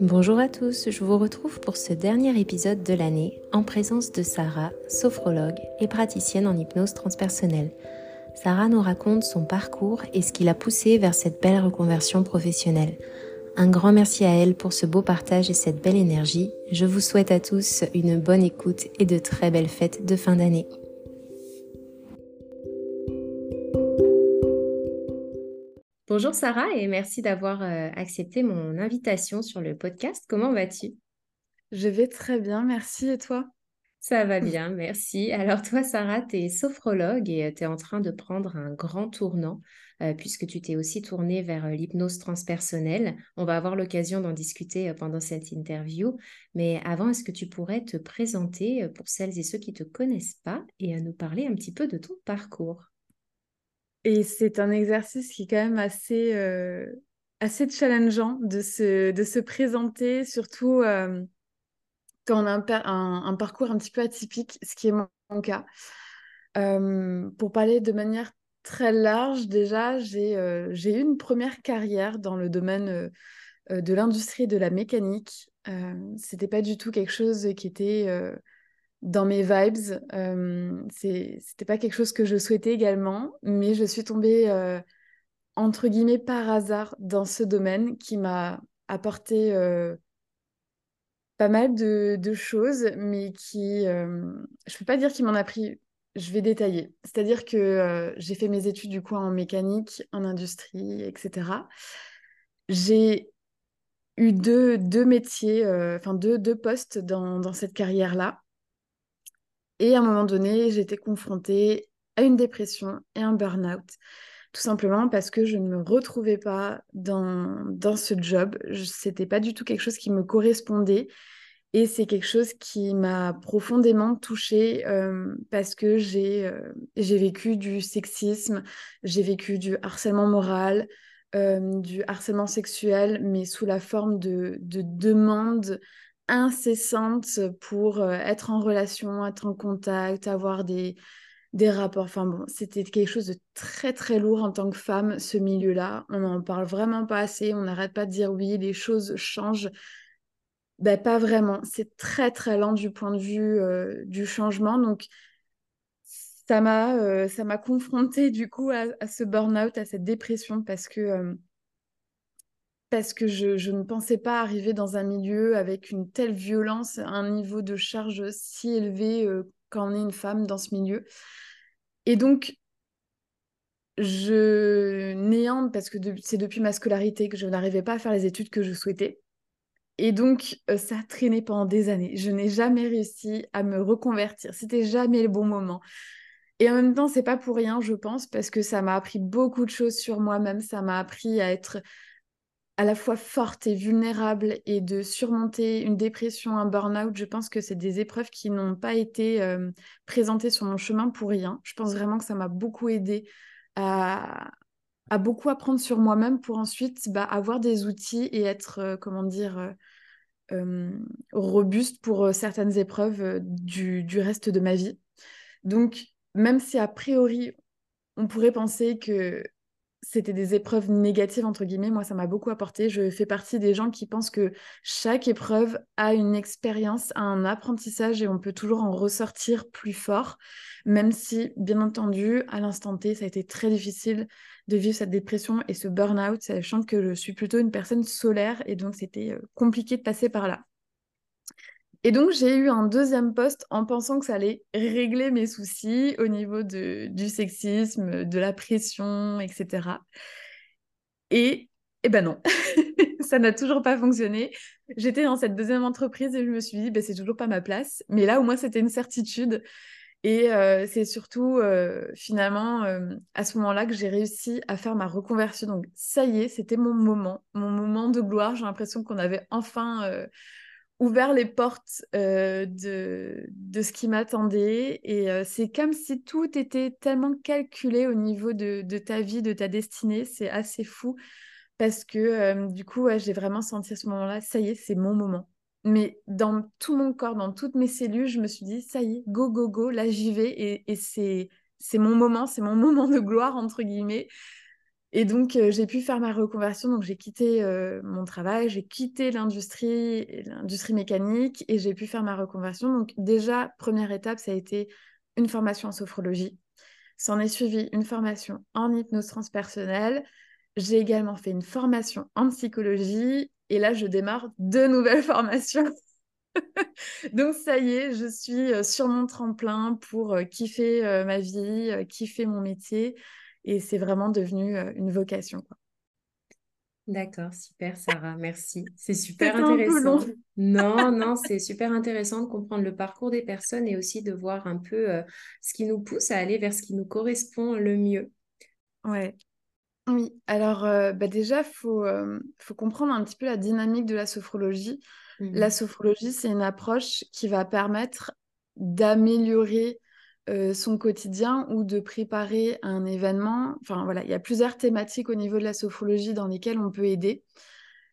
Bonjour à tous, je vous retrouve pour ce dernier épisode de l'année en présence de Sarah, sophrologue et praticienne en hypnose transpersonnelle. Sarah nous raconte son parcours et ce qui l'a poussée vers cette belle reconversion professionnelle. Un grand merci à elle pour ce beau partage et cette belle énergie. Je vous souhaite à tous une bonne écoute et de très belles fêtes de fin d'année. Bonjour Sarah et merci d'avoir euh, accepté mon invitation sur le podcast. Comment vas-tu? Je vais très bien, merci. Et toi? Ça va bien, merci. Alors toi Sarah, tu es sophrologue et euh, tu es en train de prendre un grand tournant euh, puisque tu t'es aussi tournée vers l'hypnose transpersonnelle. On va avoir l'occasion d'en discuter pendant cette interview. Mais avant, est-ce que tu pourrais te présenter pour celles et ceux qui ne te connaissent pas et nous parler un petit peu de ton parcours? Et c'est un exercice qui est quand même assez, euh, assez challengeant de se, de se présenter, surtout euh, quand on a un, parcours un petit peu atypique, ce qui est mon, cas. Euh, pour parler de manière très large, déjà, j'ai j'ai eu une première carrière dans le domaine de l'industrie de la mécanique. C'était pas du tout quelque chose qui était dans mes vibes. Euh, C'était pas quelque chose que je souhaitais également, mais je suis tombée euh, entre guillemets par hasard dans ce domaine qui m'a apporté euh, pas mal de, choses, mais qui, euh, je peux pas dire qu'il m'en a pris. Je vais détailler. C'est-à-dire que j'ai fait mes études du coup en mécanique, en industrie, etc. J'ai eu deux, deux métiers, enfin deux, deux postes dans, dans cette carrière-là. Et à un moment donné, j'étais confrontée à une dépression et un burn-out. Tout simplement parce que je ne me retrouvais pas dans, dans ce job. Ce n'était pas du tout quelque chose qui me correspondait. Et c'est quelque chose qui m'a profondément touchée euh, parce que j'ai euh, j'ai vécu du sexisme, j'ai vécu du harcèlement moral, euh, du harcèlement sexuel, mais sous la forme de, de demandes incessante pour euh, être en relation, être en contact, avoir des, des rapports. Enfin bon, c'était quelque chose de très très lourd en tant que femme, ce milieu-là. On n'en parle vraiment pas assez, on n'arrête pas de dire oui, les choses changent. Ben, pas vraiment, c'est très très lent du point de vue euh, du changement. Donc ça m'a euh, ça m'a confrontée du coup à, à ce burn-out, à cette dépression parce que parce que je, ne pensais pas arriver dans un milieu avec une telle violence, un niveau de charge si élevé euh, quand on est une femme dans ce milieu. Et donc, je néante parce que c'est depuis ma scolarité que je n'arrivais pas à faire les études que je souhaitais. Et donc, euh, ça a traîné pendant des années. Je n'ai jamais réussi à me reconvertir. C'était jamais le bon moment. Et en même temps, c'est pas pour rien, je pense, parce que ça m'a appris beaucoup de choses sur moi-même. Ça m'a appris à être à la fois forte et vulnérable et de surmonter une dépression, un burn-out, je pense que c'est des épreuves qui n'ont pas été euh, présentées sur mon chemin pour rien. Je pense vraiment que ça m'a beaucoup aidé à, beaucoup apprendre sur moi-même pour ensuite bah, avoir des outils et être, euh, comment dire, euh, robuste pour certaines épreuves du reste de ma vie. Donc, même si a priori, on pourrait penser que c'était des épreuves négatives, entre guillemets. Moi, ça m'a beaucoup apporté. Je fais partie des gens qui pensent que chaque épreuve a une expérience, a un apprentissage et on peut toujours en ressortir plus fort, même si, bien entendu, à l'instant T, ça a été très difficile de vivre cette dépression et ce burn-out, sachant que je suis plutôt une personne solaire et donc c'était euh, compliqué de passer par là. Et donc, j'ai eu un deuxième poste en pensant que ça allait régler mes soucis au niveau de, du sexisme, de la pression, etc. Et, eh ben non, ça n'a toujours pas fonctionné. J'étais dans cette deuxième entreprise et je me suis dit, ben, c'est toujours pas ma place. Mais là, au moins, c'était une certitude. Et euh, c'est surtout euh, finalement euh, à ce moment-là que j'ai réussi à faire ma reconversion. Donc ça y est, c'était mon moment, mon moment de gloire. J'ai l'impression qu'on avait enfin ouvert les portes euh, de, de ce qui m'attendait. Et euh, c'est comme si tout était tellement calculé au niveau de, de ta vie, de ta destinée. C'est assez fou parce que euh, du coup, j'ai vraiment senti à ce moment-là, ça y est, c'est mon moment. Mais dans tout mon corps, dans toutes mes cellules, je me suis dit, ça y est, go, go, go, là j'y vais. Et, et c'est, c'est mon moment, c'est mon moment de gloire, entre guillemets. Et donc, j'ai pu faire ma reconversion. Donc, j'ai quitté mon travail, j'ai quitté l'industrie, l'industrie mécanique et j'ai pu faire ma reconversion. Donc, déjà, première étape, ça a été une formation en sophrologie. S'en est suivi une formation en hypnose transpersonnelle. J'ai également fait une formation en psychologie. Et là, je démarre deux nouvelles formations. Donc ça y est, je suis sur mon tremplin pour kiffer ma vie, kiffer mon métier et c'est vraiment devenu euh, une vocation. D'accord, super Sarah, merci. C'est super intéressant. Non, non, c'est super intéressant de comprendre le parcours des personnes et aussi de voir un peu euh, ce qui nous pousse à aller vers ce qui nous correspond le mieux. Ouais. Oui, alors euh, bah déjà, il faut, faut comprendre un petit peu la dynamique de la sophrologie. La mmh. sophrologie, c'est une approche qui va permettre d'améliorer euh, son quotidien ou de préparer un événement. Enfin voilà, il y a plusieurs thématiques au niveau de la sophrologie dans lesquelles on peut aider.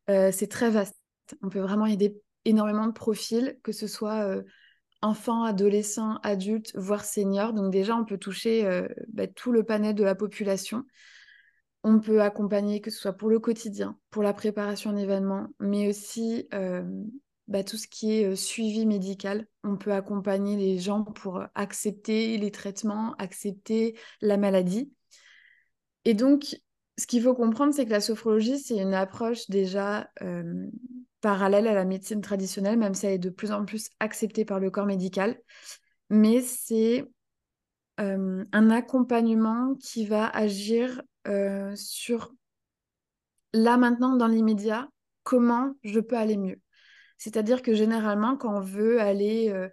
Euh, c'est très vaste. On peut vraiment aider énormément de profils, que ce soit euh, enfants, adolescents, adultes, voire seniors. Donc déjà, on peut toucher bah, tout le panel de la population. On peut accompagner, que ce soit pour le quotidien, pour la préparation d'événements, mais aussi bah, tout ce qui est suivi médical. On peut accompagner les gens pour accepter les traitements, accepter la maladie. Et donc, ce qu'il faut comprendre, c'est que la sophrologie, c'est une approche déjà parallèle à la médecine traditionnelle, même si elle est de plus en plus acceptée par le corps médical. Mais c'est un accompagnement qui va agir sur là maintenant, dans l'immédiat, comment je peux aller mieux. C'est-à-dire que généralement, quand on veut aller euh,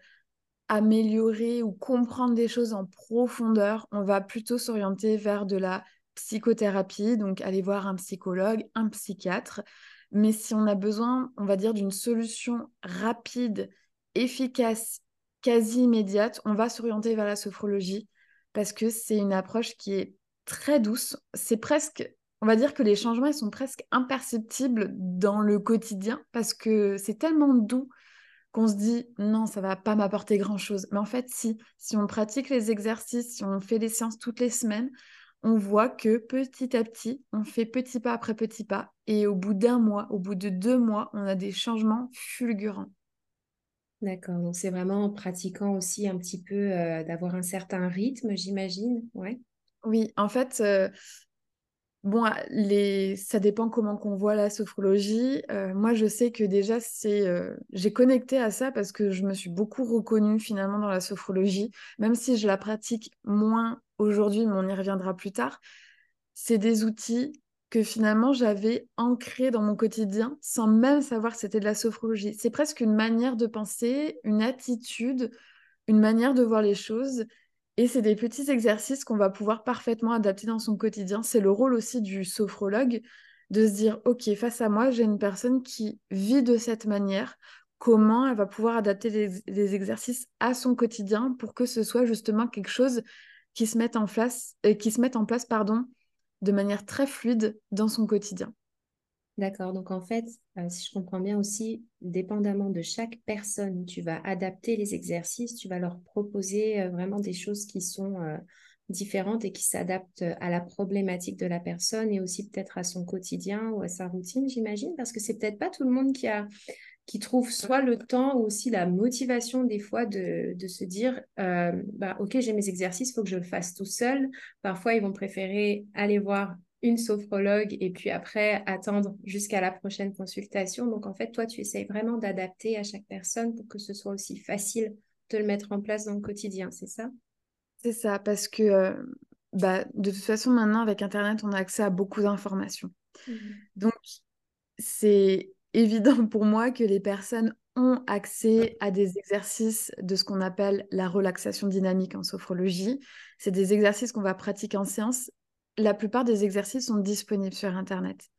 améliorer ou comprendre des choses en profondeur, on va plutôt s'orienter vers de la psychothérapie, donc aller voir un psychologue, un psychiatre. Mais si on a besoin, on va dire, d'une solution rapide, efficace, quasi immédiate, on va s'orienter vers la sophrologie parce que c'est une approche qui est très douce. C'est presque on va dire que les changements sont presque imperceptibles dans le quotidien parce que c'est tellement doux qu'on se dit non, ça va pas m'apporter grand-chose. Mais en fait, si, si on pratique les exercices, si on fait les séances toutes les semaines, on voit que petit à petit, on fait petit pas après petit pas. Et au bout d'un mois, au bout de deux mois, on a des changements fulgurants. D'accord, donc c'est vraiment en pratiquant aussi un petit peu euh, d'avoir un certain rythme, j'imagine. Ouais. Oui, en fait, euh, Bon, les... ça dépend comment qu'on voit la sophrologie. Euh, moi, je sais que déjà, c'est, euh, j'ai connecté à ça parce que je me suis beaucoup reconnue finalement dans la sophrologie, même si je la pratique moins aujourd'hui, mais on y reviendra plus tard. C'est des outils que finalement j'avais ancrés dans mon quotidien sans même savoir que c'était de la sophrologie. C'est presque une manière de penser, une attitude, une manière de voir les choses et c'est des petits exercices qu'on va pouvoir parfaitement adapter dans son quotidien. C'est le rôle aussi du sophrologue de se dire, OK, face à moi, j'ai une personne qui vit de cette manière. Comment elle va pouvoir adapter les, exercices à son quotidien pour que ce soit justement quelque chose qui se mette en place, euh, qui se mette en place pardon, de manière très fluide dans son quotidien. D'accord. Donc, en fait, euh, si je comprends bien aussi, dépendamment de chaque personne, tu vas adapter les exercices, tu vas leur proposer euh, vraiment des choses qui sont euh, différentes et qui s'adaptent à la problématique de la personne et aussi peut-être à son quotidien ou à sa routine, j'imagine, parce que c'est peut-être pas tout le monde qui a qui trouve soit le temps ou aussi la motivation des fois de, se dire bah, ok j'ai mes exercices il faut que je le fasse tout seul parfois ils vont préférer aller voir une sophrologue et puis après attendre jusqu'à la prochaine consultation. Donc en fait, toi, tu essayes vraiment d'adapter à chaque personne pour que ce soit aussi facile de le mettre en place dans le quotidien, c'est ça? C'est ça, parce que euh, bah, de toute façon, maintenant, avec Internet, on a accès à beaucoup d'informations. Mmh. Donc, c'est évident pour moi que les personnes ont accès à des exercices de ce qu'on appelle la relaxation dynamique en sophrologie. C'est des exercices qu'on va pratiquer en séance la plupart des exercices sont disponibles sur Internet.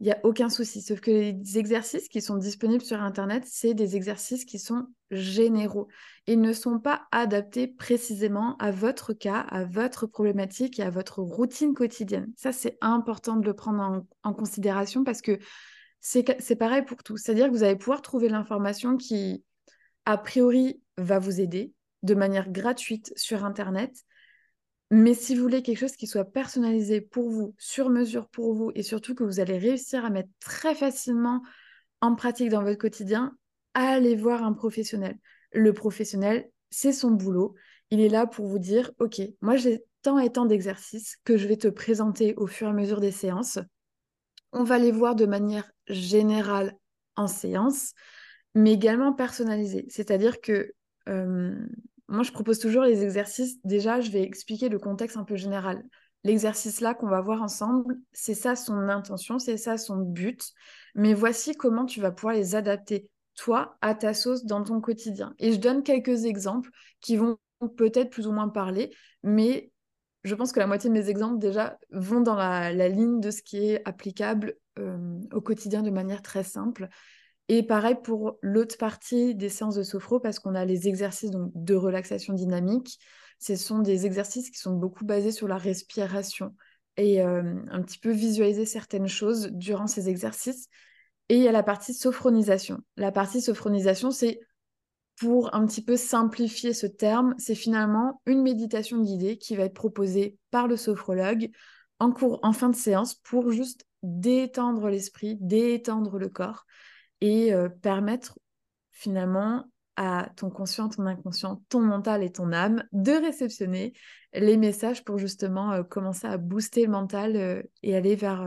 Il n'y a aucun souci. Sauf que les exercices qui sont disponibles sur Internet, c'est des exercices qui sont généraux. Ils ne sont pas adaptés précisément à votre cas, à votre problématique et à votre routine quotidienne. Ça, c'est important de le prendre en, considération parce que c'est pareil pour tout. C'est-à-dire que vous allez pouvoir trouver l'information qui, a priori, va vous aider de manière gratuite sur Internet Mais si vous voulez quelque chose qui soit personnalisé pour vous, sur mesure pour vous, et surtout que vous allez réussir à mettre très facilement en pratique dans votre quotidien, allez voir un professionnel. Le professionnel, c'est son boulot. Il est là pour vous dire, OK, moi j'ai tant et tant d'exercices que je vais te présenter au fur et à mesure des séances. On va les voir de manière générale en séance, mais également personnalisée. C'est-à-dire que moi, je propose toujours les exercices. Déjà, je vais expliquer le contexte un peu général. L'exercice là qu'on va voir ensemble, c'est ça son intention, c'est ça son but. Mais voici comment tu vas pouvoir les adapter, toi, à ta sauce dans ton quotidien. Et je donne quelques exemples qui vont peut-être plus ou moins parler, mais je pense que la moitié de mes exemples déjà vont dans la, ligne de ce qui est applicable euh, au quotidien de manière très simple. Et pareil pour l'autre partie des séances de sophro, parce qu'on a les exercices donc, de relaxation dynamique. Ce sont des exercices qui sont beaucoup basés sur la respiration et euh, un petit peu visualiser certaines choses durant ces exercices. Et il y a la partie sophronisation. La partie sophronisation, c'est pour un petit peu simplifier ce terme, c'est finalement une méditation guidée qui va être proposée par le sophrologue en, cours, en fin de séance pour juste détendre l'esprit, détendre le corps et euh, permettre finalement à ton conscient, ton inconscient, ton mental et ton âme de réceptionner les messages pour justement euh, commencer à booster le mental euh, et aller vers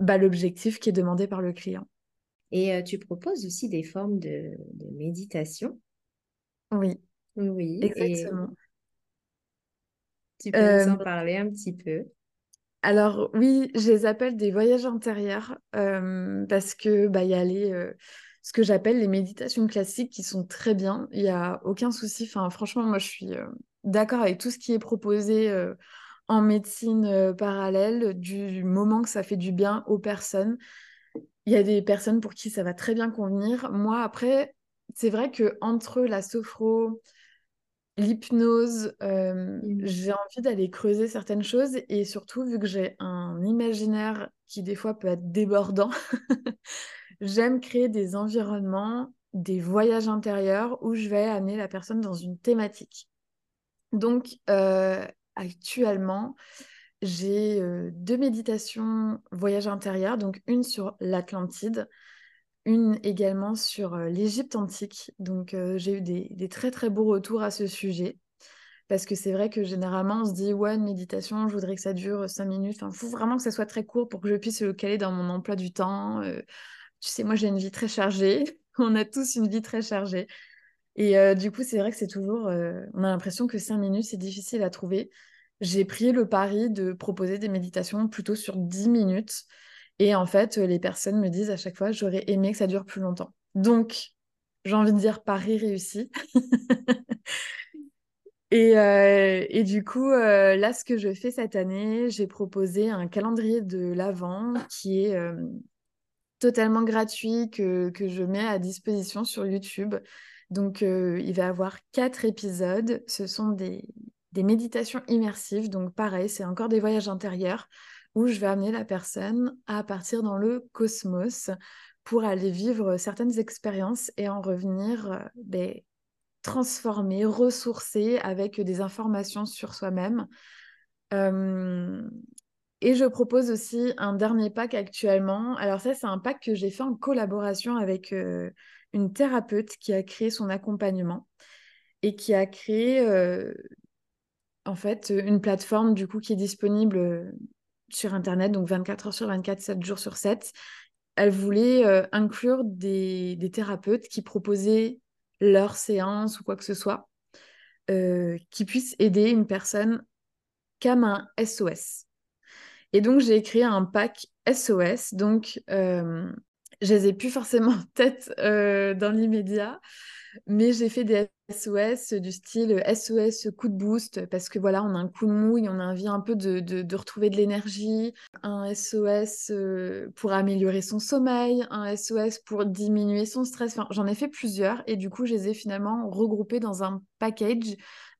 bah, l'objectif qui est demandé par le client. Et tu proposes aussi des formes de, méditation? Oui. Oui. Exactement. Tu peux nous en parler un petit peu? Alors oui, je les appelle des voyages intérieurs parce que bah, y a les, ce que j'appelle les méditations classiques qui sont très bien. Il n'y a aucun souci. Enfin, franchement, moi, je suis d'accord avec tout ce qui est proposé en médecine parallèle du moment que ça fait du bien aux personnes. Il y a des personnes pour qui ça va très bien convenir. Moi, après, c'est vrai que entre la sophro, l'hypnose, euh, mmh. j'ai envie d'aller creuser certaines choses et surtout, vu que j'ai un imaginaire qui des fois peut être débordant, j'aime créer des environnements, des voyages intérieurs où je vais amener la personne dans une thématique. Donc, euh, actuellement, j'ai euh, deux méditations voyage intérieur, donc une sur l'Atlantide, une également sur l'Égypte antique. Donc j'ai eu des, très très beaux retours à ce sujet. Parce que c'est vrai que généralement on se dit ouais une méditation, je voudrais que ça dure cinq minutes. Enfin, faut vraiment que ça soit très court pour que je puisse le caler dans mon emploi du temps. Tu sais, moi j'ai une vie très chargée. on a tous une vie très chargée. Et du coup, c'est vrai que c'est toujours. on a l'impression que cinq minutes, c'est difficile à trouver. J'ai pris le pari de proposer des méditations plutôt sur 10 minutes et en fait, les personnes me disent à chaque fois, j'aurais aimé que ça dure plus longtemps. Donc, j'ai envie de dire pari réussi. et, euh, et, du coup, euh, là, ce que je fais cette année, j'ai proposé un calendrier de l'Avent qui est euh, totalement gratuit, que, que, je mets à disposition sur YouTube. Donc, il va y avoir quatre épisodes. Ce sont des, des méditations immersives. Donc, pareil, c'est encore des voyages intérieurs où je vais amener la personne à partir dans le cosmos pour aller vivre certaines expériences et en revenir euh, ben, transformé, ressourcé avec des informations sur soi-même. Euh, et je propose aussi un dernier pack actuellement. Alors ça, c'est un pack que j'ai fait en collaboration avec euh, une thérapeute qui a créé son accompagnement et qui a créé en fait une plateforme du coup qui est disponible sur Internet, donc 24 heures sur 24, 7 jours sur 7. Elle voulait euh, inclure des, thérapeutes qui proposaient leur séance ou quoi que ce soit, euh, qui puissent aider une personne comme un SOS. Et donc, j'ai créé un pack SOS. Donc, euh, je les ai plus forcément en tête dans l'immédiat, mais j'ai fait des SOS du style SOS coup de boost parce que voilà, on a un coup de mouille, on a envie un peu de, de, retrouver de l'énergie, un SOS euh, pour améliorer son sommeil, un SOS pour diminuer son stress. Enfin, j'en ai fait plusieurs et du coup, je les ai finalement regroupés dans un package,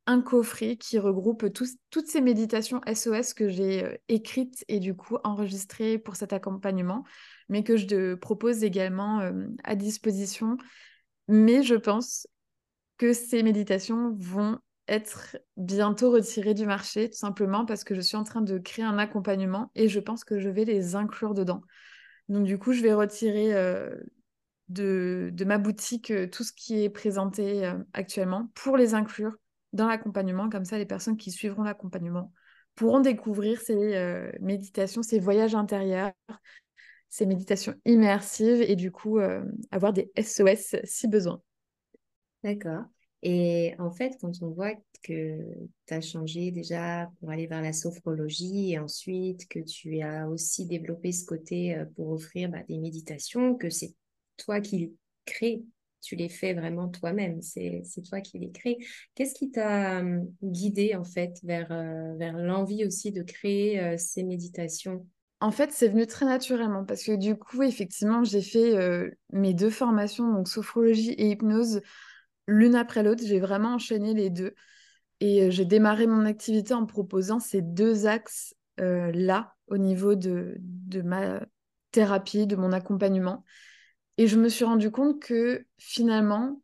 un coffret qui regroupe toutes ces méditations SOS que j'ai euh, écrites et du coup enregistrées pour cet accompagnement, mais que je propose également euh, à disposition mais je pense que ces méditations vont être bientôt retirées du marché, tout simplement parce que je suis en train de créer un accompagnement et je pense que je vais les inclure dedans. Donc du coup, je vais retirer euh, de, ma boutique euh, tout ce qui est présenté actuellement pour les inclure dans l'accompagnement. Comme ça, les personnes qui suivront l'accompagnement pourront découvrir ces méditations, ces voyages intérieurs, ces méditations immersives et du coup avoir des SOS si besoin. D'accord. Et en fait, quand on voit que tu as changé déjà pour aller vers la sophrologie et ensuite que tu as aussi développé ce côté euh, pour offrir bah, des méditations, que c'est toi qui crées, tu les fais vraiment toi-même, c'est toi qui les crées. Qu'est-ce qui t'a hum, guidé en fait vers, euh, vers l'envie aussi de créer euh, ces méditations? En fait, c'est venu très naturellement parce que du coup, effectivement, j'ai fait mes deux formations, donc sophrologie et hypnose, l'une après l'autre. J'ai vraiment enchaîné les deux. Et euh, j'ai démarré mon activité en proposant ces deux axes-là euh, au niveau de, de ma thérapie, de mon accompagnement. Et je me suis rendu compte que finalement,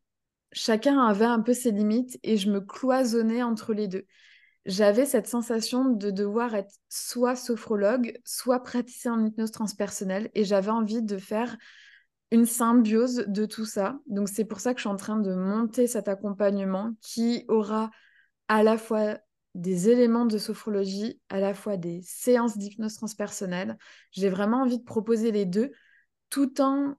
chacun avait un peu ses limites et je me cloisonnais entre les deux. J'avais cette sensation de devoir être soit sophrologue, soit praticien en hypnose transpersonnelle et j'avais envie de faire une symbiose de tout ça. Donc c'est pour ça que je suis en train de monter cet accompagnement qui aura à la fois des éléments de sophrologie, à la fois des séances d'hypnose transpersonnelle. J'ai vraiment envie de proposer les deux tout en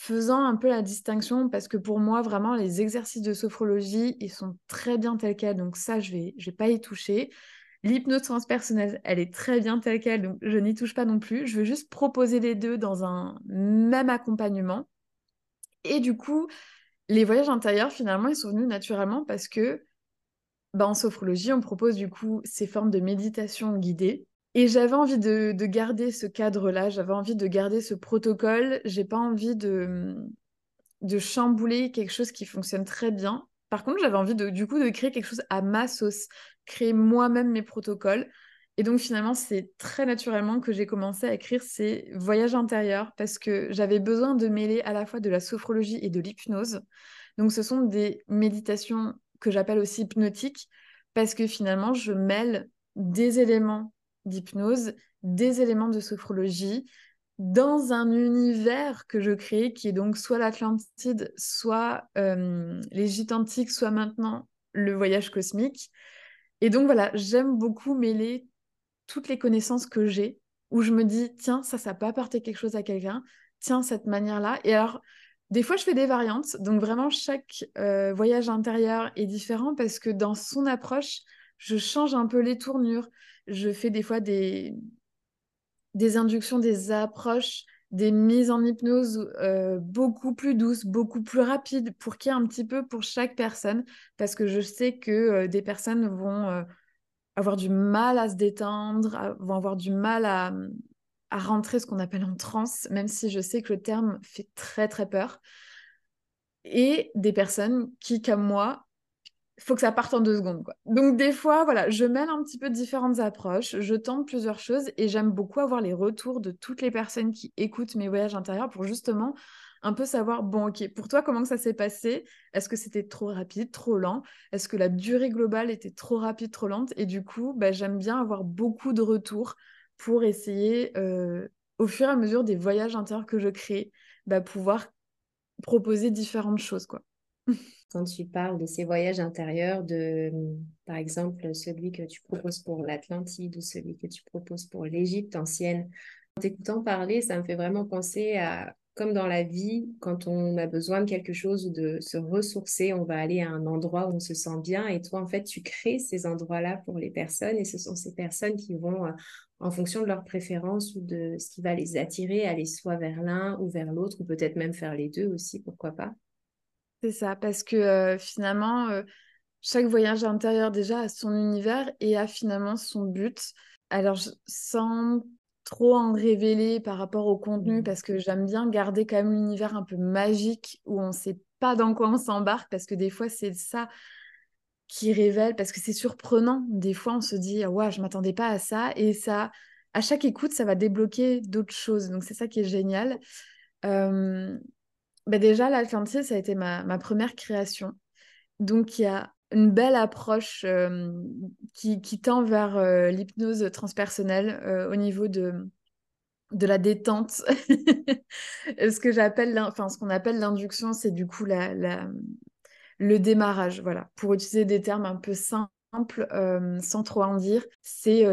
faisant un peu la distinction parce que pour moi vraiment les exercices de sophrologie ils sont très bien tels quels donc ça je vais je vais pas y toucher L'hypnose transpersonnelle, elle est très bien telle qu'elle, donc je n'y touche pas non plus. Je veux juste proposer les deux dans un même accompagnement. Et du coup, les voyages intérieurs, finalement, ils sont venus naturellement parce que bah, en sophrologie, on propose du coup ces formes de méditation guidée. Et j'avais envie de, garder ce cadre-là, j'avais envie de garder ce protocole. J'ai pas envie de, de chambouler quelque chose qui fonctionne très bien. Par contre, j'avais envie de, du coup de créer quelque chose à ma sauce, créer moi-même mes protocoles. Et donc finalement, c'est très naturellement que j'ai commencé à écrire ces voyages intérieurs parce que j'avais besoin de mêler à la fois de la sophrologie et de l'hypnose. Donc ce sont des méditations que j'appelle aussi hypnotiques parce que finalement, je mêle des éléments d'hypnose, des éléments de sophrologie dans un univers que je crée qui est donc soit l'Atlantide, soit euh, l'Égypte antique, soit maintenant le voyage cosmique. Et donc voilà, j'aime beaucoup mêler toutes les connaissances que j'ai, où je me dis, tiens, ça, ça peut apporter quelque chose à quelqu'un, tiens, cette manière-là. Et alors, des fois, je fais des variantes, donc vraiment, chaque euh, voyage intérieur est différent parce que dans son approche, je change un peu les tournures. Je fais des fois des, des inductions, des approches, des mises en hypnose euh, beaucoup plus douces, beaucoup plus rapides, pour qu'il y ait un petit peu pour chaque personne, parce que je sais que euh, des personnes vont euh, avoir du mal à se détendre, vont avoir du mal à, à rentrer ce qu'on appelle en transe, même si je sais que le terme fait très très peur. Et des personnes qui, comme moi, faut que ça parte en deux secondes. Quoi. Donc des fois, voilà, je mêle un petit peu différentes approches, je tente plusieurs choses et j'aime beaucoup avoir les retours de toutes les personnes qui écoutent mes voyages intérieurs pour justement un peu savoir, bon, ok, pour toi, comment ça s'est passé? Est-ce que c'était trop rapide, trop lent? Est-ce que la durée globale était trop rapide, trop lente? Et du coup, bah, j'aime bien avoir beaucoup de retours pour essayer, euh, au fur et à mesure des voyages intérieurs que je crée, bah, pouvoir proposer différentes choses, quoi. quand tu parles de ces voyages intérieurs, de, par exemple, celui que tu proposes pour l'Atlantide ou celui que tu proposes pour l'Égypte ancienne. En t'écoutant parler, ça me fait vraiment penser à, comme dans la vie, quand on a besoin de quelque chose ou de se ressourcer, on va aller à un endroit où on se sent bien. Et toi, en fait, tu crées ces endroits-là pour les personnes et ce sont ces personnes qui vont, euh, en fonction de leurs préférences ou de ce qui va les attirer, aller soit vers l'un ou vers l'autre, ou peut-être même faire les deux aussi, pourquoi pas. C'est ça, parce que euh, finalement, euh, chaque voyage intérieur déjà a son univers et a finalement son but. Alors, sans trop en révéler par rapport au contenu, mmh. parce que j'aime bien garder quand même l'univers un peu magique où on ne sait pas dans quoi on s'embarque, parce que des fois, c'est ça qui révèle, parce que c'est surprenant. Des fois, on se dit, ah ouais, je m'attendais pas à ça, et ça, à chaque écoute, ça va débloquer d'autres choses. Donc, c'est ça qui est génial. Euh, bah déjà, l'Atlantide, ça a été ma, première création. Donc, il y a une belle approche qui, qui, tend vers l'hypnose transpersonnelle au niveau de, de la détente. ce que j'appelle, enfin, ce qu'on appelle l'induction, c'est du coup la, le démarrage. Voilà, pour utiliser des termes un peu simples, sans trop en dire, c'est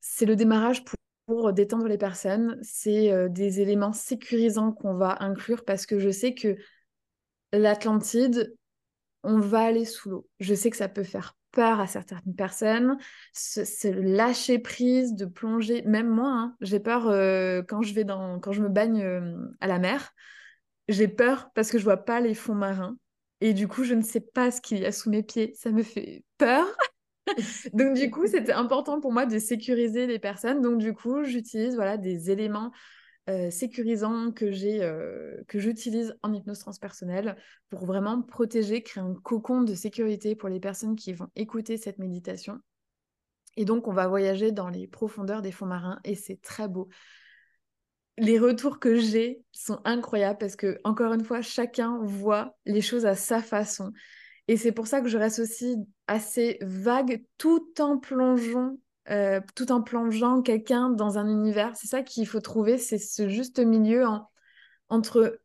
c'est le démarrage pour, pour détendre les personnes. C'est des éléments sécurisants qu'on va inclure parce que je sais que l'Atlantide, on va aller sous l'eau. Je sais que ça peut faire peur à certaines personnes, se, lâcher prise, de plonger. Même moi, hein, j'ai peur euh, quand je vais dans, quand je me baigne euh, à la mer. J'ai peur parce que je vois pas les fonds marins et du coup je ne sais pas ce qu'il y a sous mes pieds. Ça me fait peur. Donc du coup c'était important pour moi de sécuriser les personnes. Donc du coup j'utilise voilà des éléments euh, sécurisant que j'ai euh, que j'utilise en hypnose transpersonnelle pour vraiment protéger, créer un cocon de sécurité pour les personnes qui vont écouter cette méditation. Et donc on va voyager dans les profondeurs des fonds marins et c'est très beau. Les retours que j'ai sont incroyables parce que encore une fois chacun voit les choses à sa façon. Et c'est pour ça que je reste aussi assez vague tout en plongeant euh, tout en plongeant quelqu'un dans un univers. C'est ça qu'il faut trouver, c'est ce juste milieu entre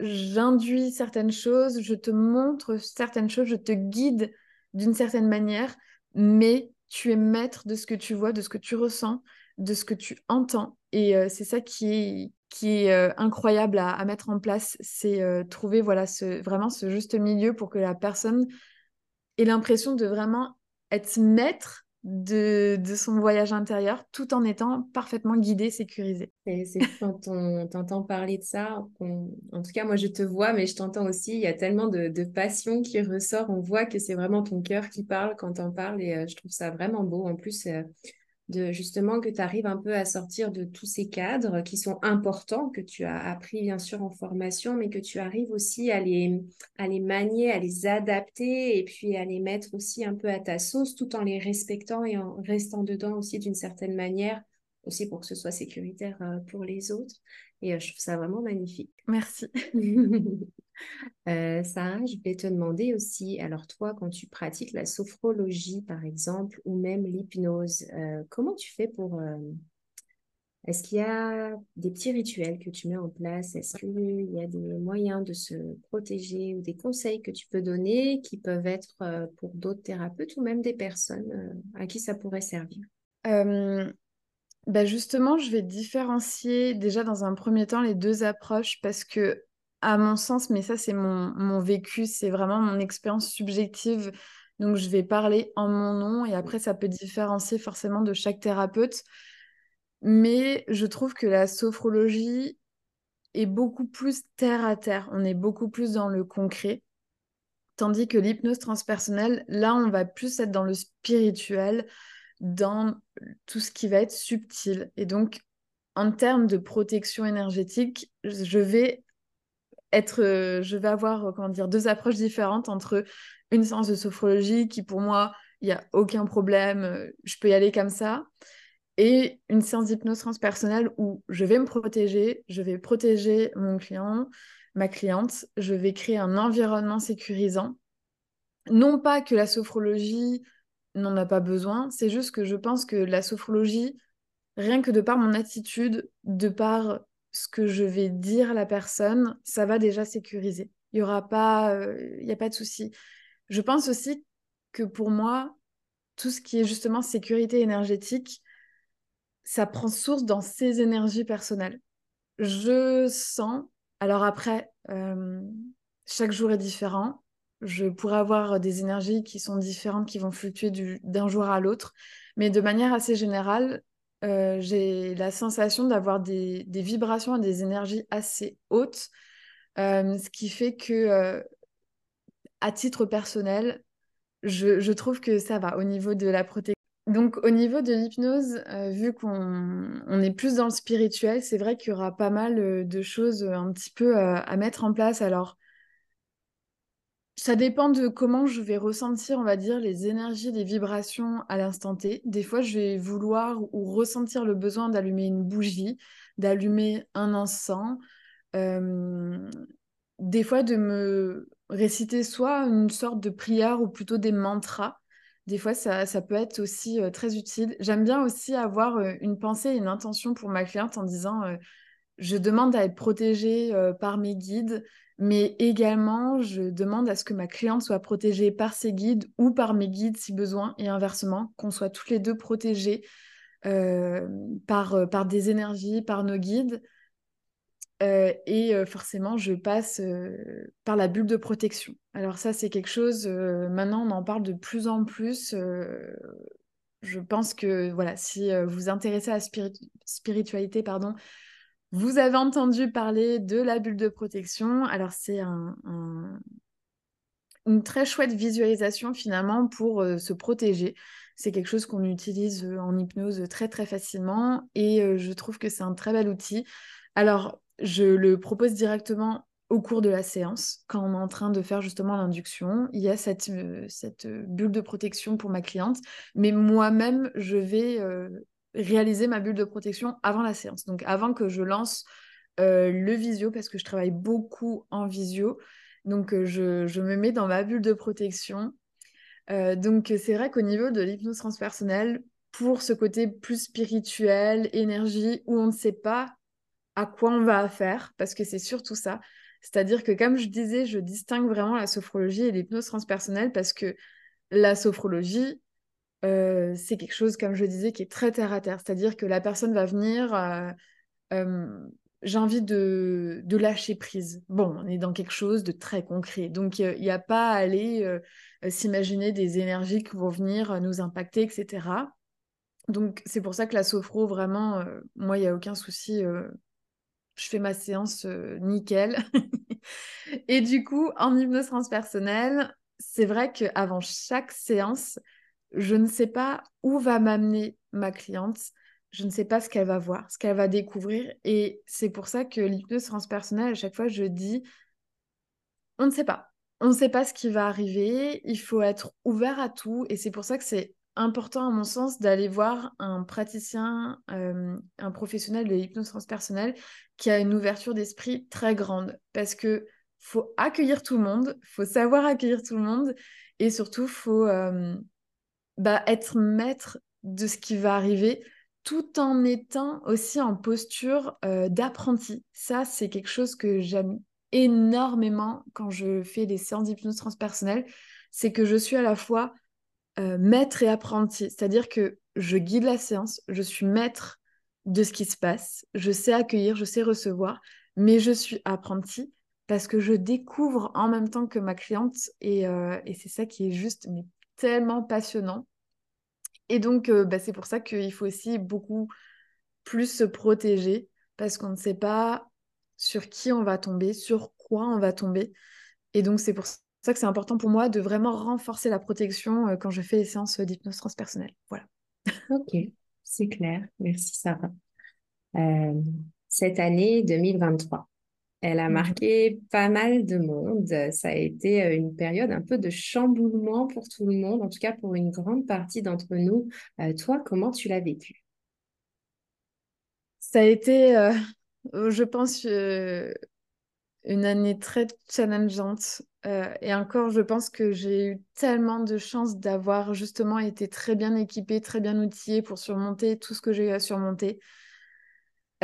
j'induis certaines choses, je te montre certaines choses, je te guide d'une certaine manière, mais tu es maître de ce que tu vois, de ce que tu ressens, de ce que tu entends. Et euh, c'est ça qui est, qui est euh, incroyable à, mettre en place, c'est trouver voilà, ce, vraiment ce juste milieu pour que la personne ait l'impression de vraiment être maître de, son voyage intérieur tout en étant parfaitement guidé, sécurisé. C'est quand on t'entend parler de ça, en tout cas moi je te vois, mais je t'entends aussi, il y a tellement de, passion qui ressort, on voit que c'est vraiment ton cœur qui parle quand on parle et euh, je trouve ça vraiment beau. En plus, euh, de justement que tu arrives un peu à sortir de tous ces cadres qui sont importants, que tu as appris bien sûr en formation, mais que tu arrives aussi à les, à les manier, à les adapter et puis à les mettre aussi un peu à ta sauce tout en les respectant et en restant dedans aussi d'une certaine manière, aussi pour que ce soit sécuritaire euh, pour les autres. Et euh, je trouve ça vraiment magnifique. Merci. Euh, Sarah, je vais te demander aussi, alors toi, quand tu pratiques la sophrologie, par exemple, ou même l'hypnose, euh, comment tu fais pour... Euh, est-ce qu'il y a des petits rituels que tu mets en place? Est-ce qu'il y a des moyens de se protéger ou des conseils que tu peux donner qui peuvent être pour d'autres thérapeutes ou même des personnes à qui ça pourrait servir? Bah justement, je vais différencier déjà dans un premier temps les deux approches parce que à mon sens, mais ça c'est mon, vécu, c'est vraiment mon expérience subjective. Donc je vais parler en mon nom et après ça peut différencier forcément de chaque thérapeute. Mais je trouve que la sophrologie est beaucoup plus terre à terre. On est beaucoup plus dans le concret. Tandis que l'hypnose transpersonnelle, là, on va plus être dans le spirituel, dans tout ce qui va être subtil. Et donc, en termes de protection énergétique, je vais être, euh, je vais avoir, euh, comment dire, deux approches différentes entre une séance de sophrologie qui, pour moi, il n'y a aucun problème, euh, je peux y aller comme ça, et une séance d'hypnose transpersonnelle où je vais me protéger, je vais protéger mon client, ma cliente, je vais créer un environnement sécurisant. Non pas que la sophrologie n'en a pas besoin, c'est juste que je pense que la sophrologie, rien que de par mon attitude, de par ce que je vais dire à la personne, ça va déjà sécuriser. Il y aura pas, euh, il y a pas de souci. Je pense aussi que pour moi, tout ce qui est justement sécurité énergétique, ça prend source dans ses énergies personnelles. Je sens, alors après, euh, chaque jour est différent. Je pourrais avoir des énergies qui sont différentes, qui vont fluctuer d'un jour à l'autre. Mais de manière assez générale, euh, j'ai la sensation d'avoir des, vibrations et des énergies assez hautes, euh, ce qui fait que, euh, à titre personnel, je, trouve que ça va au niveau de la protection. Donc, au niveau de l'hypnose, vu qu'on est plus dans le spirituel, c'est vrai qu'il y aura pas mal de choses un petit peu à mettre en place. Alors, ça dépend de comment je vais ressentir, on va dire, les énergies, les vibrations à l'instant T. Des fois, je vais vouloir ou ressentir le besoin d'allumer une bougie, d'allumer un encens. Euh, des fois, de me réciter soit une sorte de prière ou plutôt des mantras. Des fois, ça, ça peut être aussi très utile. J'aime bien aussi avoir une pensée et une intention pour ma cliente en disant je demande à être protégée par mes guides, mais également je demande à ce que ma cliente soit protégée par ses guides ou par mes guides si besoin, et inversement, qu'on soit toutes les deux protégées par, par des énergies, par nos guides. et forcément, je passe par la bulle de protection. Alors ça, c'est quelque chose, maintenant, on en parle de plus en plus. je pense que, voilà, si vous vous intéressez à la spiritualité, pardon, vous avez entendu parler de la bulle de protection. Alors, c'est une très chouette visualisation finalement pour euh, se protéger. C'est quelque chose qu'on utilise euh, en hypnose très très facilement et euh, je trouve que c'est un très bel outil. Alors, je le propose directement au cours de la séance, quand on est en train de faire justement l'induction. Il y a cette, cette bulle de protection pour ma cliente, mais moi-même, je vais réaliser ma bulle de protection avant la séance. Donc avant que je lance euh, le visio, parce que je travaille beaucoup en visio. Donc euh, je, me mets dans ma bulle de protection. Euh, donc c'est vrai qu'au niveau de l'hypnose transpersonnelle, pour ce côté plus spirituel, énergie, où on ne sait pas à quoi on va faire, parce que c'est surtout ça. C'est-à-dire que comme je disais, je distingue vraiment la sophrologie et l'hypnose transpersonnelle parce que la sophrologie, euh, c'est quelque chose, comme je disais, qui est très terre à terre. C'est-à-dire que la personne va venir, euh, euh, j'ai envie de, lâcher prise. Bon, on est dans quelque chose de très concret. Donc, il n'y a pas à aller s'imaginer des énergies qui vont venir nous impacter, etc. Donc, c'est pour ça que la sophro, vraiment, moi, il n'y a aucun souci. je fais ma séance nickel. Et du coup, en hypnose transpersonnelle, c'est vrai qu'avant chaque séance, je ne sais pas où va m'amener ma cliente, je ne sais pas ce qu'elle va voir, ce qu'elle va découvrir. Et c'est pour ça que l'hypnose transpersonnelle, à chaque fois, je dis, on ne sait pas. On ne sait pas ce qui va arriver, il faut être ouvert à tout. Et c'est pour ça que c'est important, à mon sens, d'aller voir un praticien, euh, un professionnel de l'hypnose transpersonnelle qui a une ouverture d'esprit très grande. Parce que faut accueillir tout le monde, faut savoir accueillir tout le monde. Et surtout, faut... Euh, bah, être maître de ce qui va arriver tout en étant aussi en posture euh, d'apprenti. Ça, c'est quelque chose que j'aime énormément quand je fais des séances d'hypnose transpersonnelle, c'est que je suis à la fois euh, maître et apprenti. C'est-à-dire que je guide la séance, je suis maître de ce qui se passe, je sais accueillir, je sais recevoir, mais je suis apprenti parce que je découvre en même temps que ma cliente et, euh, et c'est ça qui est juste mais tellement passionnant. Et donc, euh, bah, c'est pour ça qu'il faut aussi beaucoup plus se protéger parce qu'on ne sait pas sur qui on va tomber, sur quoi on va tomber. Et donc, c'est pour ça que c'est important pour moi de vraiment renforcer la protection euh, quand je fais les séances d'hypnose transpersonnelle. Voilà. Ok, c'est clair. Merci Sarah. Euh, cette année 2023, elle a mmh. marqué pas mal de monde. Ça a été euh, une période un peu de chamboulement pour tout le monde, en tout cas pour une grande partie d'entre nous. Euh, toi, comment tu l'as vécu? Ça a été, euh, je pense, une année très challengeante. et encore, je pense que j'ai eu tellement de chance d'avoir justement été très bien équipée, très bien outillée pour surmonter tout ce que j'ai eu à surmonter.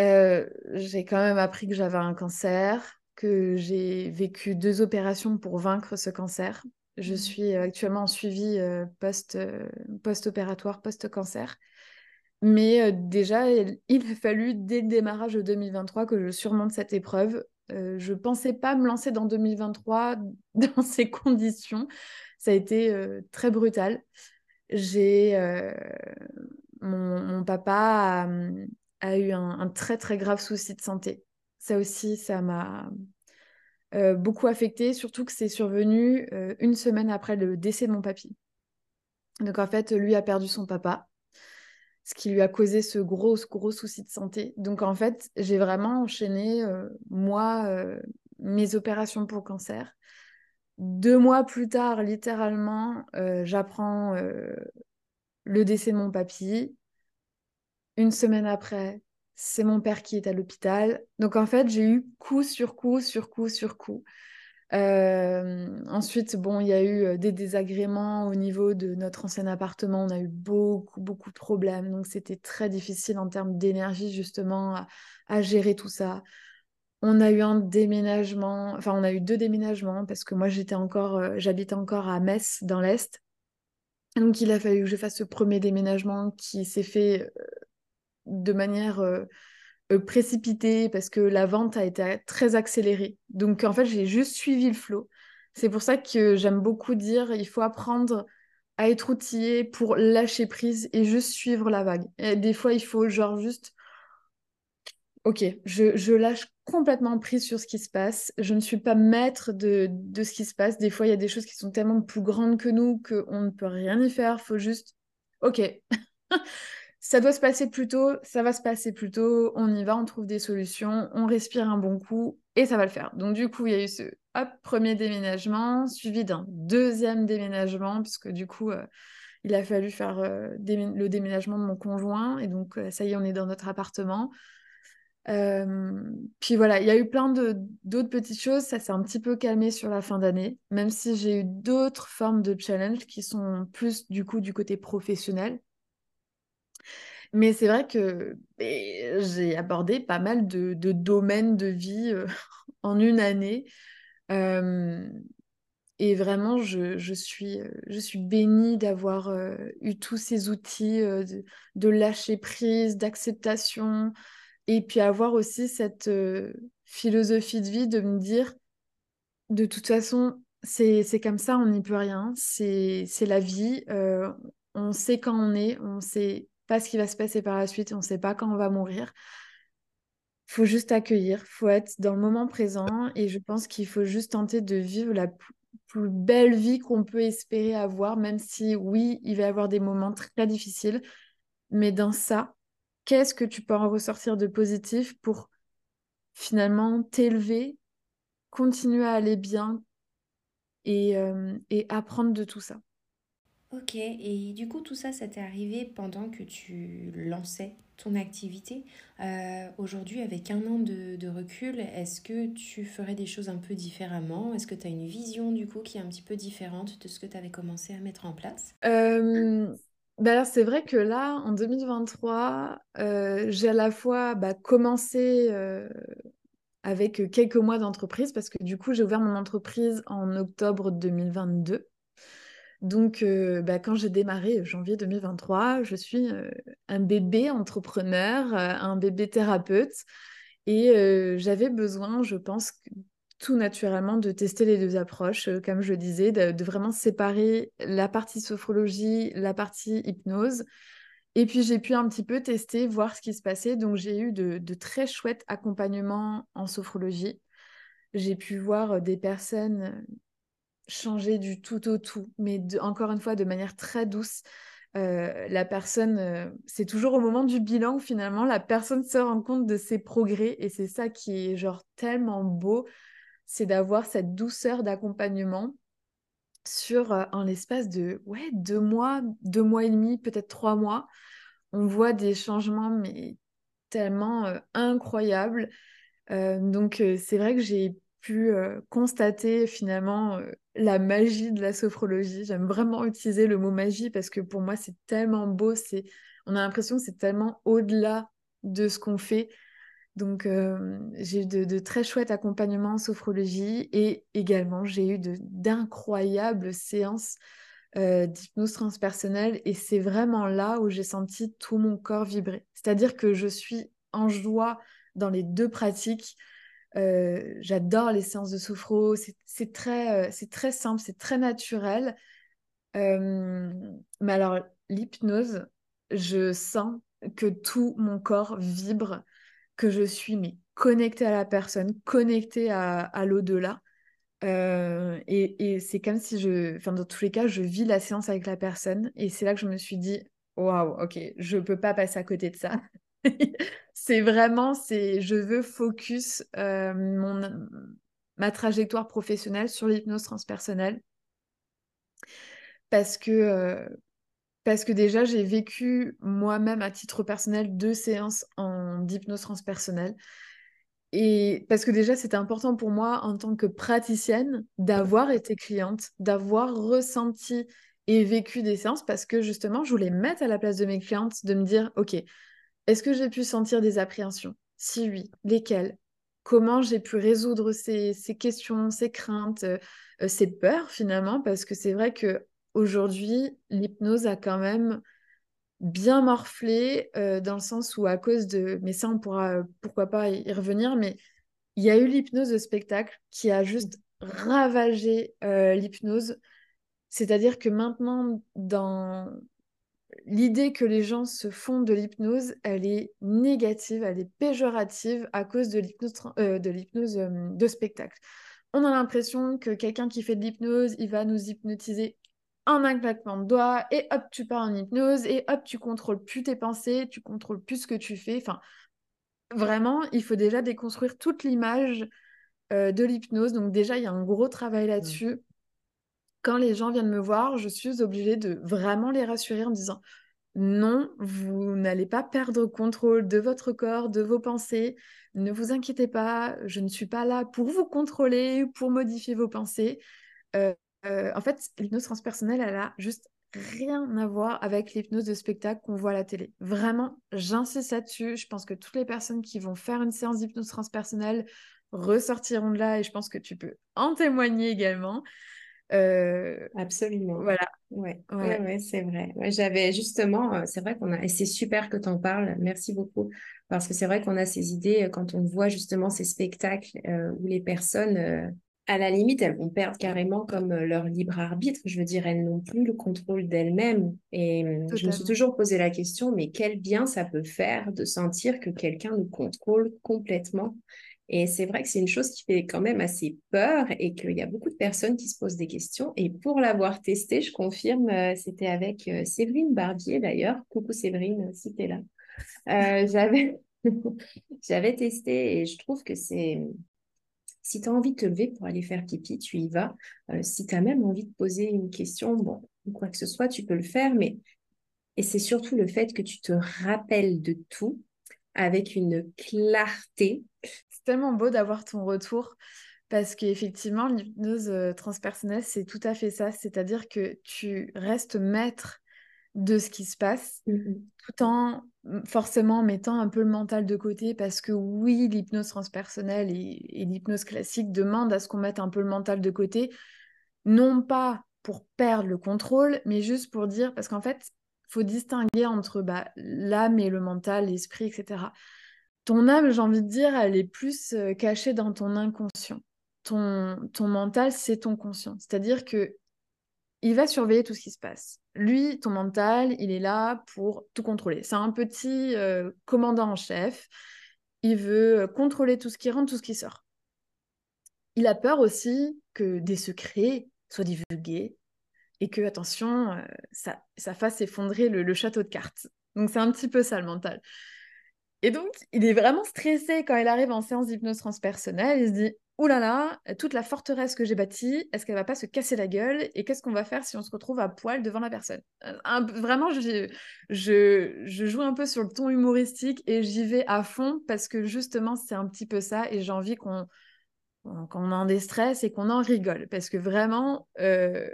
Euh, j'ai quand même appris que j'avais un cancer, que j'ai vécu deux opérations pour vaincre ce cancer. Je mmh. suis actuellement en suivi euh, post, euh, post-opératoire, post-cancer. Mais déjà, il, a fallu, dès le démarrage de 2023, que je surmonte cette épreuve. je ne pensais pas me lancer dans 2023 dans ces conditions. Ça a été très brutal. J'ai mon, mon, papa a eu un, très très grave souci de santé. Ça aussi, ça m'a euh, beaucoup affecté, surtout que c'est survenu euh, une semaine après le décès de mon papy. Donc en fait, lui a perdu son papa, ce qui lui a causé ce gros gros souci de santé. Donc en fait, j'ai vraiment enchaîné euh, moi mes opérations pour cancer. Deux mois plus tard, littéralement, j'apprends le décès de mon papy. Une semaine après, c'est mon père qui est à l'hôpital. Donc en fait, j'ai eu coup sur coup sur coup sur coup. ensuite, bon, il y a eu des désagréments au niveau de notre ancien appartement. On a eu beaucoup, beaucoup de problèmes. Donc, c'était très difficile en termes d'énergie, justement, à, gérer tout ça. On a eu un déménagement, enfin, on a eu deux déménagements parce que moi, j'étais encore, j'habitais encore à Metz, dans l'Est. Donc, il a fallu que je fasse ce premier déménagement qui s'est fait de manière précipitée parce que la vente a été très accélérée. Donc, en fait, j'ai juste suivi le flot. C'est pour ça que j'aime beaucoup dire il faut apprendre à être outillé pour lâcher prise et juste suivre la vague. Et des fois, il faut genre juste ok, je, lâche complètement prise sur ce qui se passe. Je ne suis pas maître de, de ce qui se passe. Des fois, il y a des choses qui sont tellement plus grandes que nous qu'on ne peut rien y faire. Faut juste, ok, ça doit se passer plus tôt, ça va se passer plus tôt, on y va, on trouve des solutions, on respire un bon coup et ça va le faire. Donc du coup, il y a eu ce hop, premier déménagement, suivi d'un deuxième déménagement, puisque du coup, euh, il a fallu faire euh, le déménagement de mon conjoint. Et donc, euh, ça y est, on est dans notre appartement. puis voilà, il y a eu plein d'autres petites choses. Ça s'est un petit peu calmé sur la fin d'année, même si j'ai eu d'autres formes de challenge qui sont plus du coup du côté professionnel. Mais c'est vrai que j'ai abordé pas mal de, domaines de vie en une année. et vraiment, je, suis, je suis bénie d'avoir eu tous ces outils de, de, lâcher prise, d'acceptation, et puis avoir aussi cette euh, philosophie de vie de me dire, de toute façon, c'est comme ça, on n'y peut rien, c'est la vie, euh, on sait quand on est, on sait pas ce qui va se passer par la suite, on sait pas quand on va mourir. faut juste accueillir, faut être dans le moment présent et je pense qu'il faut juste tenter de vivre la plus belle vie qu'on peut espérer avoir, même si oui, il va y avoir des moments très difficiles, mais dans ça, qu'est-ce que tu peux en ressortir de positif pour finalement t'élever, continuer à aller bien et, euh, et, apprendre de tout ça? Ok, et du coup tout ça, ça t'est arrivé pendant que tu lançais ton activité. Euh, aujourd'hui, avec un an de, recul, est-ce que tu ferais des choses un peu différemment? Est-ce que tu as une vision du coup qui est un petit peu différente de ce que tu avais commencé à mettre en place? Euh, bah c'est vrai que là, en 2023, euh, j'ai à la fois bah, commencé euh, avec quelques mois d'entreprise, parce que du coup, j'ai ouvert mon entreprise en octobre 2022. Donc, euh, bah, quand j'ai démarré janvier 2023, je suis un bébé entrepreneur, un bébé thérapeute, et j'avais besoin, je pense, tout naturellement de tester les deux approches, euh, comme je disais, de, vraiment séparer la partie sophrologie, la partie hypnose. Et puis j'ai pu un petit peu tester, voir ce qui se passait. Donc j'ai eu de, très chouettes accompagnements en sophrologie. J'ai pu voir euh, des personnes euh, changer du tout au tout, mais encore une fois de manière très douce. la personne, c'est toujours au moment du bilan où finalement la personne se rend compte de ses progrès et c'est ça qui est genre tellement beau c'est d'avoir cette douceur d'accompagnement sur euh, un espace de ouais, deux mois, deux mois et demi, peut-être trois mois. On voit des changements, mais tellement euh, incroyables. Euh, donc, c'est vrai que j'ai pu constater finalement la magie de la sophrologie. J'aime vraiment utiliser le mot magie parce que pour moi, c'est tellement beau. C'est, on a l'impression que c'est tellement au-delà de ce qu'on fait. Donc, euh, j'ai eu de, très chouettes accompagnements en sophrologie et également, j'ai eu d'incroyables séances euh, d'hypnose transpersonnelle et c'est vraiment là où j'ai senti tout mon corps vibrer. C'est-à-dire que je suis en joie dans les deux pratiques. J'adore les séances de sophro, c'est très, très simple, c'est très naturel. mais alors, l'hypnose, je sens que tout mon corps vibre que je suis mais connectée à la personne, connectée à, l'au-delà. Euh, et, c'est comme si je, enfin dans tous les cas, je vis la séance avec la personne et c'est là que je me suis dit, waouh, ok, je peux pas passer à côté de ça. c'est vraiment, c'est, je veux focus euh, mon, ma trajectoire professionnelle sur l'hypnose transpersonnelle parce que euh, parce que déjà, j'ai vécu moi-même à titre personnel deux séances en d'hypnose transpersonnelle. et parce que déjà, c'était important pour moi en tant que praticienne d'avoir été cliente, d'avoir ressenti et vécu des séances parce que justement, je voulais mettre à la place de mes clientes, de me dire, OK, est-ce que j'ai pu sentir des appréhensions? Si oui, lesquelles? Comment j'ai pu résoudre ces, questions, ces craintes, euh, ces peurs finalement? Parce que c'est vrai que aujourd'hui, l'hypnose a quand même bien morflé euh, dans le sens où à cause de, mais ça on pourra euh, pourquoi pas y revenir, mais il y a eu l'hypnose de spectacle qui a juste ravagé euh, l'hypnose. C'est-à-dire que maintenant, dans l'idée que les gens se font de l'hypnose, elle est négative, elle est péjorative à cause de l'hypnose de, l'hypnose de spectacle. On a l'impression que quelqu'un qui fait de l'hypnose, il va nous hypnotiser en un claquement de doigts, et hop, tu pars en hypnose, et hop, tu contrôles plus tes pensées, tu contrôles plus ce que tu fais. Enfin, vraiment, il faut déjà déconstruire toute l'image euh, de l'hypnose. Donc déjà, il y a un gros travail là-dessus. Quand les gens viennent me voir, je suis obligée de vraiment les rassurer en disant non, vous n'allez pas perdre contrôle de votre corps, de vos pensées. Ne vous inquiétez pas, je ne suis pas là pour vous contrôler, pour modifier vos pensées. Euh, euh, en fait, l'hypnose transpersonnelle, elle a juste rien à voir avec l'hypnose de spectacle qu'on voit à la télé. Vraiment, j'insiste là-dessus. Je pense que toutes les personnes qui vont faire une séance d'hypnose transpersonnelle ressortiront de là et je pense que tu peux en témoigner également. Euh, Absolument. Voilà. Ouais, ouais. c'est vrai. J'avais justement, euh, c'est vrai qu'on a, et c'est super que tu en parles, merci beaucoup, parce que c'est vrai qu'on a ces idées quand on voit justement ces spectacles où les personnes à la limite, elles vont perdre carrément comme euh, leur libre arbitre. Je veux dire, elles n'ont plus le contrôle d'elles-mêmes. Et je me suis toujours posé la question, mais quel bien ça peut faire de sentir que quelqu'un nous contrôle complètement? Et c'est vrai que c'est une chose qui fait quand même assez peur et qu'il y a beaucoup de personnes qui se posent des questions. Et pour l'avoir testé, je confirme, euh, c'était avec euh, Séverine Barbier d'ailleurs. Coucou Séverine, si tu es là. j'avais... J'avais testé et je trouve que c'est si tu as envie de te lever pour aller faire pipi, tu y vas. Euh, si tu as même envie de poser une question, bon, quoi que ce soit, tu peux le faire. Mais et c'est surtout le fait que tu te rappelles de tout avec une clarté. Tellement beau d'avoir ton retour parce qu'effectivement, l'hypnose euh, transpersonnelle, c'est tout à fait ça. C'est-à-dire que tu restes maître de ce qui se passe, mmh tout en forcément mettant un peu le mental de côté, parce que oui, l'hypnose transpersonnelle et, l'hypnose classique demandent à ce qu'on mette un peu le mental de côté, non pas pour perdre le contrôle, mais juste pour dire, parce qu'en fait, faut distinguer entre bah, l'âme et le mental, l'esprit, etc. Ton âme, j'ai envie de dire, elle est plus euh, cachée dans ton inconscient. Ton, ton mental, c'est ton conscient. C'est-à-dire que il va surveiller tout ce qui se passe. Lui, ton mental, il est là pour tout contrôler. C'est un petit euh, commandant en chef. Il veut euh, contrôler tout ce qui rentre, tout ce qui sort. Il a peur aussi que des secrets soient divulgués et que, attention, ça, ça, fasse effondrer le, château de cartes. Donc c'est un petit peu ça le mental. Et donc, il est vraiment stressé quand il arrive en séance d'hypnose transpersonnelle. Il se dit Ouh là là, toute la forteresse que j'ai bâtie, est-ce qu'elle va pas se casser la gueule Et qu'est-ce qu'on va faire si on se retrouve à poil devant la personne? Vraiment, je, joue un peu sur le ton humoristique et j'y vais à fond parce que justement, c'est un petit peu ça et j'ai envie qu'on en stress et qu'on en rigole. Parce que vraiment, euh,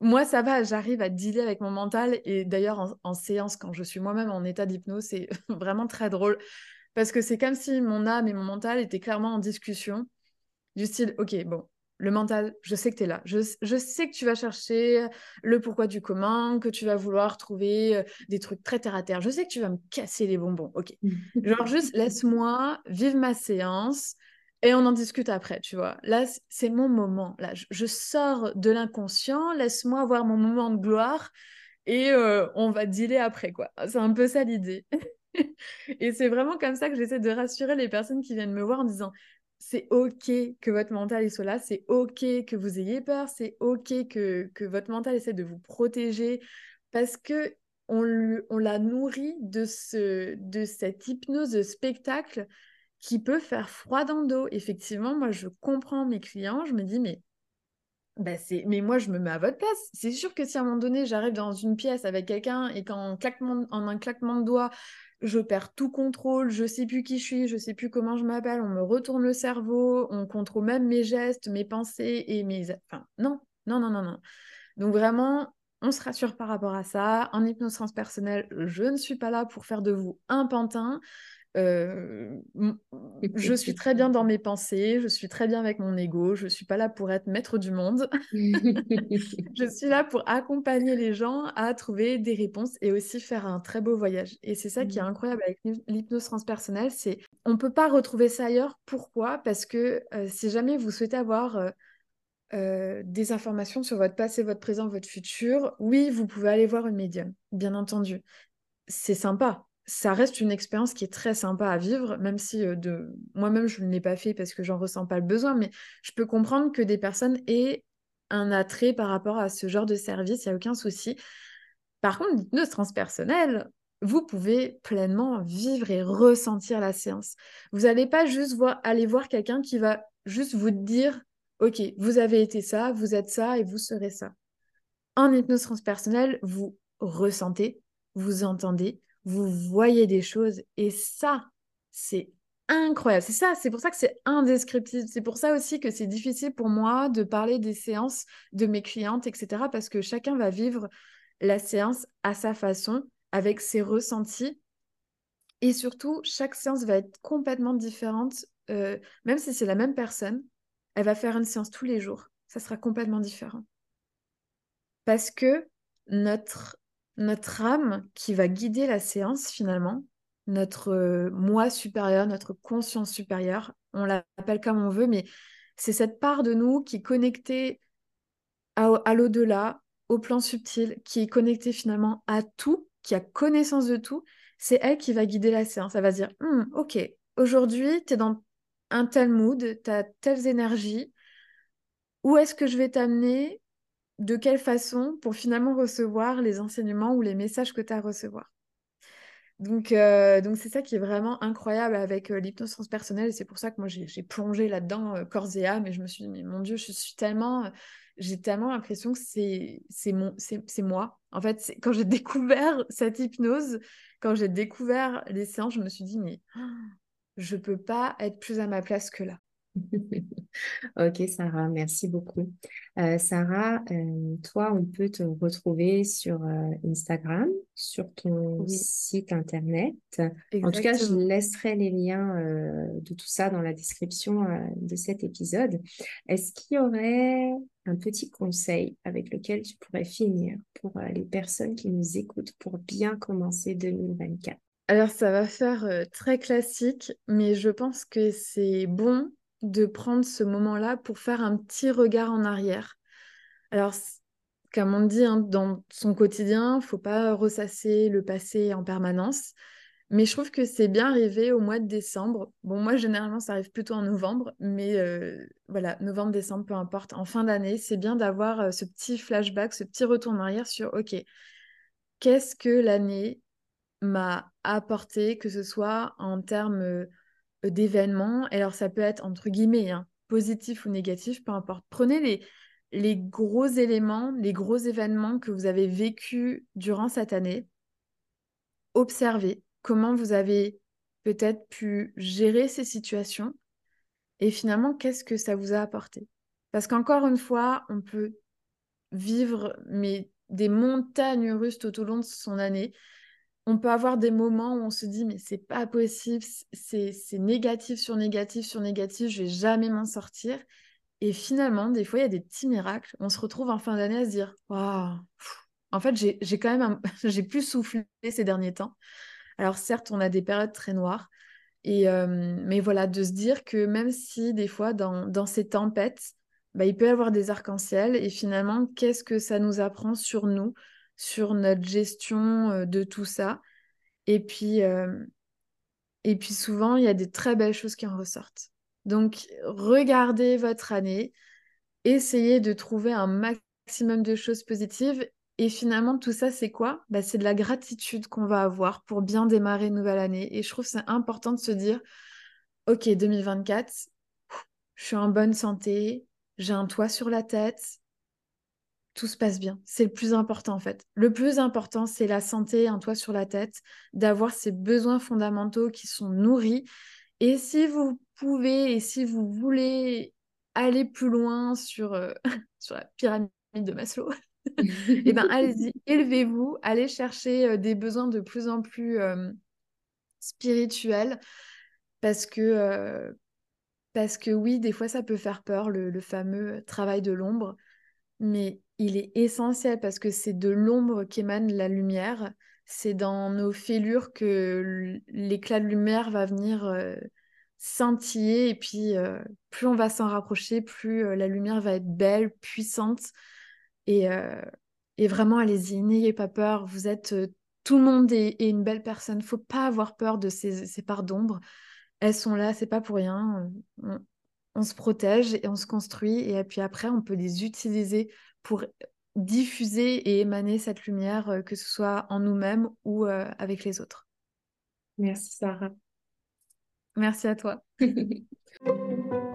moi, ça va, j'arrive à dealer avec mon mental. Et d'ailleurs, en, en, séance, quand je suis moi-même en état d'hypnose, c'est vraiment très drôle. Parce que c'est comme si mon âme et mon mental étaient clairement en discussion. Du style, ok, bon, le mental, je sais que tu es là. Je, sais que tu vas chercher le pourquoi du comment, que tu vas vouloir trouver euh, des trucs très terre à terre. Je sais que tu vas me casser les bonbons. Ok. Genre, juste laisse-moi vivre ma séance et on en discute après, tu vois. Là, c'est mon moment. Là, je, sors de l'inconscient, laisse-moi avoir mon moment de gloire et euh, on va dealer après, quoi. C'est un peu ça l'idée. et c'est vraiment comme ça que j'essaie de rassurer les personnes qui viennent me voir en disant c'est OK que votre mental soit là, c'est OK que vous ayez peur, c'est OK que, votre mental essaie de vous protéger parce que on, l'a nourri de, ce, de cette hypnose spectacle qui peut faire froid dans le dos. Effectivement, moi, je comprends mes clients, je me dis, mais, bah c'est, mais moi, je me mets à votre place. C'est sûr que si à un moment donné, j'arrive dans une pièce avec quelqu'un et qu'en en un claquement de doigts, je perds tout contrôle, je sais plus qui je suis, je sais plus comment je m'appelle, on me retourne le cerveau, on contrôle même mes gestes, mes pensées et mes... Enfin, non, non, non, non, non. Donc vraiment, on se rassure par rapport à ça. En hypnose transpersonnelle, je ne suis pas là pour faire de vous un pantin. Euh, je suis très bien dans mes pensées, je suis très bien avec mon ego, je suis pas là pour être maître du monde. je suis là pour accompagner les gens à trouver des réponses et aussi faire un très beau voyage. Et c'est ça qui est incroyable avec l'hypnose transpersonnelle, c'est on peut pas retrouver ça ailleurs. Pourquoi? Parce que euh, si jamais vous souhaitez avoir euh, des informations sur votre passé, votre présent, votre futur, oui, vous pouvez aller voir une médium, bien entendu. C'est sympa, ça reste une expérience qui est très sympa à vivre, même si euh, de moi-même je ne l'ai pas fait parce que j'en ressens pas le besoin, mais je peux comprendre que des personnes aient un attrait par rapport à ce genre de service, il n'y a aucun souci. Par contre, l'hypnose transpersonnelle, vous pouvez pleinement vivre et ressentir la séance. Vous n'allez pas juste aller voir quelqu'un qui va juste vous dire, OK, vous avez été ça, vous êtes ça et vous serez ça. En hypnose transpersonnelle, vous ressentez, vous entendez, vous voyez des choses et ça, c'est incroyable. C'est ça, c'est pour ça que c'est indescriptible. C'est pour ça aussi que c'est difficile pour moi de parler des séances de mes clientes, etc. Parce que chacun va vivre la séance à sa façon, avec ses ressentis. Et surtout, chaque séance va être complètement différente. Euh, même si c'est la même personne, elle va faire une séance tous les jours. Ça sera complètement différent. Parce que notre notre âme qui va guider la séance finalement, notre euh, moi supérieur, notre conscience supérieure, on l'appelle comme on veut, mais c'est cette part de nous qui est connectée à, l'au-delà, au plan subtil, qui est connectée finalement à tout, qui a connaissance de tout. C'est elle qui va guider la séance. Elle va dire, «Hmm, ok, aujourd'hui, tu es dans un tel mood, tu as telles énergies. Où est-ce que je vais t'amener de quelle façon pour finalement recevoir les enseignements ou les messages que tu as à recevoir. Donc, euh, c'est ça qui est vraiment incroyable avec euh, l'hypnose transpersonnelle. C'est pour ça que moi, j'ai plongé là-dedans euh, corps et âme. Et je me suis dit, mais mon Dieu, je tellement... J'ai tellement l'impression que c'est moi. En fait, quand j'ai découvert cette hypnose, quand j'ai découvert les séances, je me suis dit, mais je peux pas être plus à ma place que là. Ok, Sarah, merci beaucoup. Euh, Sarah, euh, toi, on peut te retrouver sur euh, Instagram, sur ton site internet. En tout cas, je laisserai les liens de tout ça dans la description de cet épisode. Est-ce qu'il y aurait un petit conseil avec lequel tu pourrais finir pour les personnes qui nous écoutent pour bien commencer 2024? Alors, ça va faire très classique, mais je pense que c'est bon de prendre ce moment-là pour faire un petit regard en arrière. Alors, comme on dit, hein, dans son quotidien, faut pas ressasser le passé en permanence. Mais je trouve que c'est bien arrivé au mois de décembre. Bon, moi, généralement, ça arrive plutôt en novembre, mais euh, voilà, novembre, décembre, peu importe. En fin d'année, c'est bien d'avoir euh, ce petit flashback, ce petit retour en arrière sur, OK, qu'est-ce que l'année m'a apporté, que ce soit en termes euh, d'événements. Alors, ça peut être entre guillemets, hein, positif ou négatif, peu importe. Prenez les, les gros éléments, les gros événements que vous avez vécus durant cette année. Observez comment vous avez peut-être pu gérer ces situations et finalement, qu'est-ce que ça vous a apporté? Parce qu'encore une fois, on peut vivre des montagnes russes tout au long de son année on peut avoir des moments où on se dit mais c'est pas possible, c'est négatif sur négatif sur négatif, je vais jamais m'en sortir. Et finalement, des fois, il y a des petits miracles. On se retrouve en fin d'année à se dire waouh, en fait, j'ai quand même j'ai plus soufflé ces derniers temps. Alors certes, on a des périodes très noires, et euh, mais voilà, de se dire que même si des fois dans, ces tempêtes, bah, il peut y avoir des arcs-en-ciel, et finalement, qu'est-ce que ça nous apprend sur nous, sur notre gestion euh, de tout ça. Et puis, euh, et puis souvent, il y a des très belles choses qui en ressortent. Donc, regardez votre année, essayez de trouver un maximum de choses positives. Et finalement, tout ça, c'est quoi? Bah, C'est de la gratitude qu'on va avoir pour bien démarrer une nouvelle année. Et je trouve c'est important de se dire, OK, 2024, je suis en bonne santé, j'ai un toit sur la tête, tout se passe bien. C'est le plus important en fait. Le plus important, c'est la santé, un toit sur la tête, d'avoir ces besoins fondamentaux qui sont nourris. Et si vous pouvez et si vous voulez aller plus loin sur, euh, sur la pyramide de Maslow, eh ben allez-y, élevez-vous, allez chercher euh, des besoins de plus en plus euh, spirituels parce que parce que oui, des fois ça peut faire peur le, le fameux travail de l'ombre, mais il est essentiel parce que c'est de l'ombre qu'émane la lumière. C'est dans nos fêlures que l'éclat de lumière va venir euh, scintiller. Et puis, euh, plus on va s'en rapprocher, plus euh, la lumière va être belle, puissante. Et, et vraiment, allez-y, n'ayez pas peur. Vous êtes. tout le monde est, une belle personne. Faut pas avoir peur de ces, ces parts d'ombre. Elles sont là, c'est pas pour rien. on se protège et on se construit. Et puis après, on peut les utiliser pour diffuser et émaner cette lumière, euh, que ce soit en nous-mêmes ou euh, avec les autres. Merci Sarah. Merci à toi.